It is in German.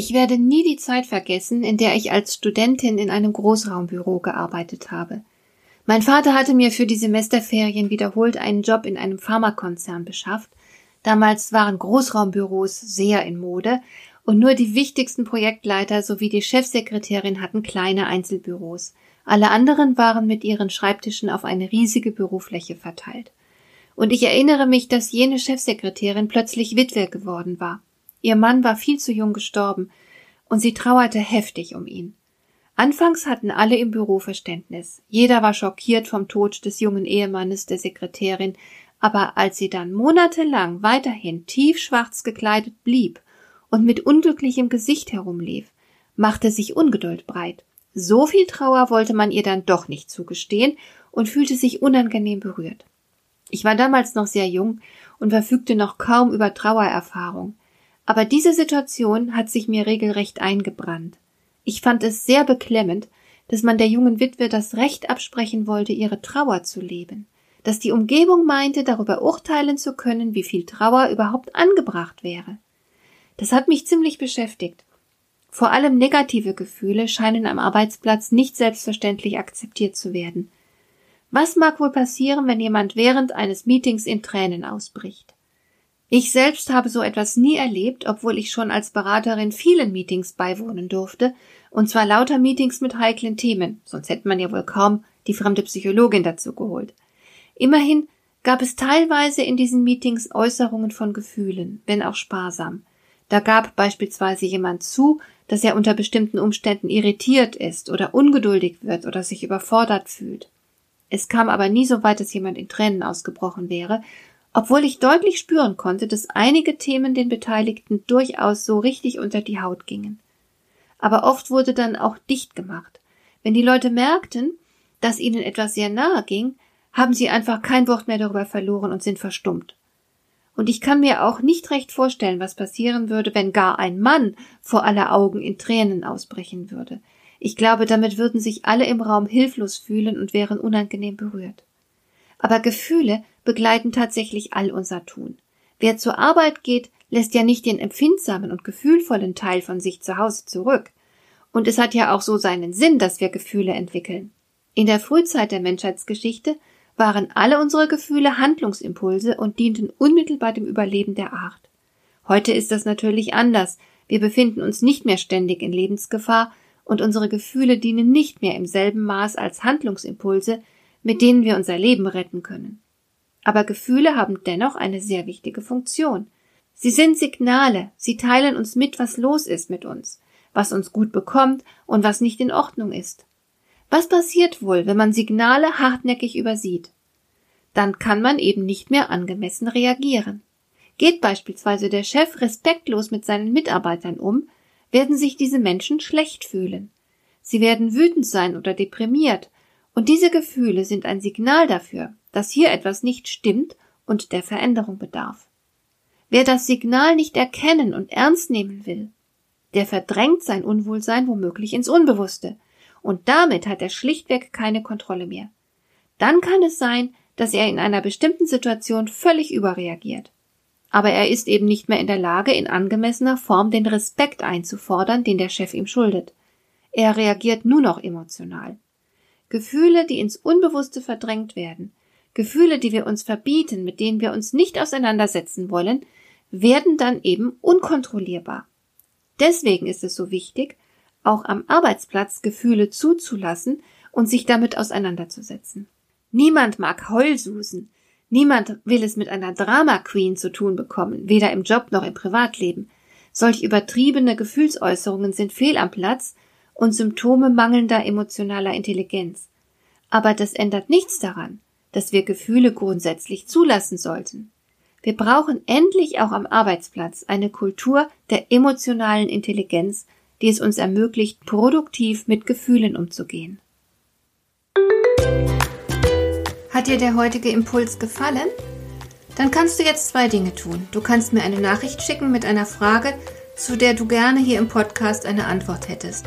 Ich werde nie die Zeit vergessen, in der ich als Studentin in einem Großraumbüro gearbeitet habe. Mein Vater hatte mir für die Semesterferien wiederholt einen Job in einem Pharmakonzern beschafft. Damals waren Großraumbüros sehr in Mode und nur die wichtigsten Projektleiter sowie die Chefsekretärin hatten kleine Einzelbüros. Alle anderen waren mit ihren Schreibtischen auf eine riesige Bürofläche verteilt. Und ich erinnere mich, dass jene Chefsekretärin plötzlich Witwe geworden war. Ihr Mann war viel zu jung gestorben, und sie trauerte heftig um ihn. Anfangs hatten alle im Büro Verständnis. Jeder war schockiert vom Tod des jungen Ehemannes der Sekretärin, aber als sie dann monatelang weiterhin tiefschwarz gekleidet blieb und mit unglücklichem Gesicht herumlief, machte sich Ungeduld breit. So viel Trauer wollte man ihr dann doch nicht zugestehen und fühlte sich unangenehm berührt. Ich war damals noch sehr jung und verfügte noch kaum über Trauererfahrung. Aber diese Situation hat sich mir regelrecht eingebrannt. Ich fand es sehr beklemmend, dass man der jungen Witwe das Recht absprechen wollte, ihre Trauer zu leben, dass die Umgebung meinte, darüber urteilen zu können, wie viel Trauer überhaupt angebracht wäre. Das hat mich ziemlich beschäftigt. Vor allem negative Gefühle scheinen am Arbeitsplatz nicht selbstverständlich akzeptiert zu werden. Was mag wohl passieren, wenn jemand während eines Meetings in Tränen ausbricht? Ich selbst habe so etwas nie erlebt, obwohl ich schon als Beraterin vielen Meetings beiwohnen durfte, und zwar lauter Meetings mit heiklen Themen, sonst hätte man ja wohl kaum die fremde Psychologin dazu geholt. Immerhin gab es teilweise in diesen Meetings Äußerungen von Gefühlen, wenn auch sparsam. Da gab beispielsweise jemand zu, dass er unter bestimmten Umständen irritiert ist oder ungeduldig wird oder sich überfordert fühlt. Es kam aber nie so weit, dass jemand in Tränen ausgebrochen wäre, obwohl ich deutlich spüren konnte, dass einige Themen den Beteiligten durchaus so richtig unter die Haut gingen. Aber oft wurde dann auch dicht gemacht. Wenn die Leute merkten, dass ihnen etwas sehr nahe ging, haben sie einfach kein Wort mehr darüber verloren und sind verstummt. Und ich kann mir auch nicht recht vorstellen, was passieren würde, wenn gar ein Mann vor aller Augen in Tränen ausbrechen würde. Ich glaube, damit würden sich alle im Raum hilflos fühlen und wären unangenehm berührt. Aber Gefühle begleiten tatsächlich all unser Tun. Wer zur Arbeit geht, lässt ja nicht den empfindsamen und gefühlvollen Teil von sich zu Hause zurück. Und es hat ja auch so seinen Sinn, dass wir Gefühle entwickeln. In der Frühzeit der Menschheitsgeschichte waren alle unsere Gefühle Handlungsimpulse und dienten unmittelbar dem Überleben der Art. Heute ist das natürlich anders. Wir befinden uns nicht mehr ständig in Lebensgefahr und unsere Gefühle dienen nicht mehr im selben Maß als Handlungsimpulse, mit denen wir unser Leben retten können. Aber Gefühle haben dennoch eine sehr wichtige Funktion. Sie sind Signale, sie teilen uns mit, was los ist mit uns, was uns gut bekommt und was nicht in Ordnung ist. Was passiert wohl, wenn man Signale hartnäckig übersieht? Dann kann man eben nicht mehr angemessen reagieren. Geht beispielsweise der Chef respektlos mit seinen Mitarbeitern um, werden sich diese Menschen schlecht fühlen. Sie werden wütend sein oder deprimiert, und diese Gefühle sind ein Signal dafür, dass hier etwas nicht stimmt und der Veränderung bedarf. Wer das Signal nicht erkennen und ernst nehmen will, der verdrängt sein Unwohlsein womöglich ins Unbewusste, und damit hat er schlichtweg keine Kontrolle mehr. Dann kann es sein, dass er in einer bestimmten Situation völlig überreagiert. Aber er ist eben nicht mehr in der Lage, in angemessener Form den Respekt einzufordern, den der Chef ihm schuldet. Er reagiert nur noch emotional. Gefühle, die ins Unbewusste verdrängt werden, Gefühle, die wir uns verbieten, mit denen wir uns nicht auseinandersetzen wollen, werden dann eben unkontrollierbar. Deswegen ist es so wichtig, auch am Arbeitsplatz Gefühle zuzulassen und sich damit auseinanderzusetzen. Niemand mag Heulsusen. Niemand will es mit einer Drama Queen zu tun bekommen, weder im Job noch im Privatleben. Solch übertriebene Gefühlsäußerungen sind fehl am Platz und Symptome mangelnder emotionaler Intelligenz. Aber das ändert nichts daran, dass wir Gefühle grundsätzlich zulassen sollten. Wir brauchen endlich auch am Arbeitsplatz eine Kultur der emotionalen Intelligenz, die es uns ermöglicht, produktiv mit Gefühlen umzugehen. Hat dir der heutige Impuls gefallen? Dann kannst du jetzt zwei Dinge tun. Du kannst mir eine Nachricht schicken mit einer Frage, zu der du gerne hier im Podcast eine Antwort hättest.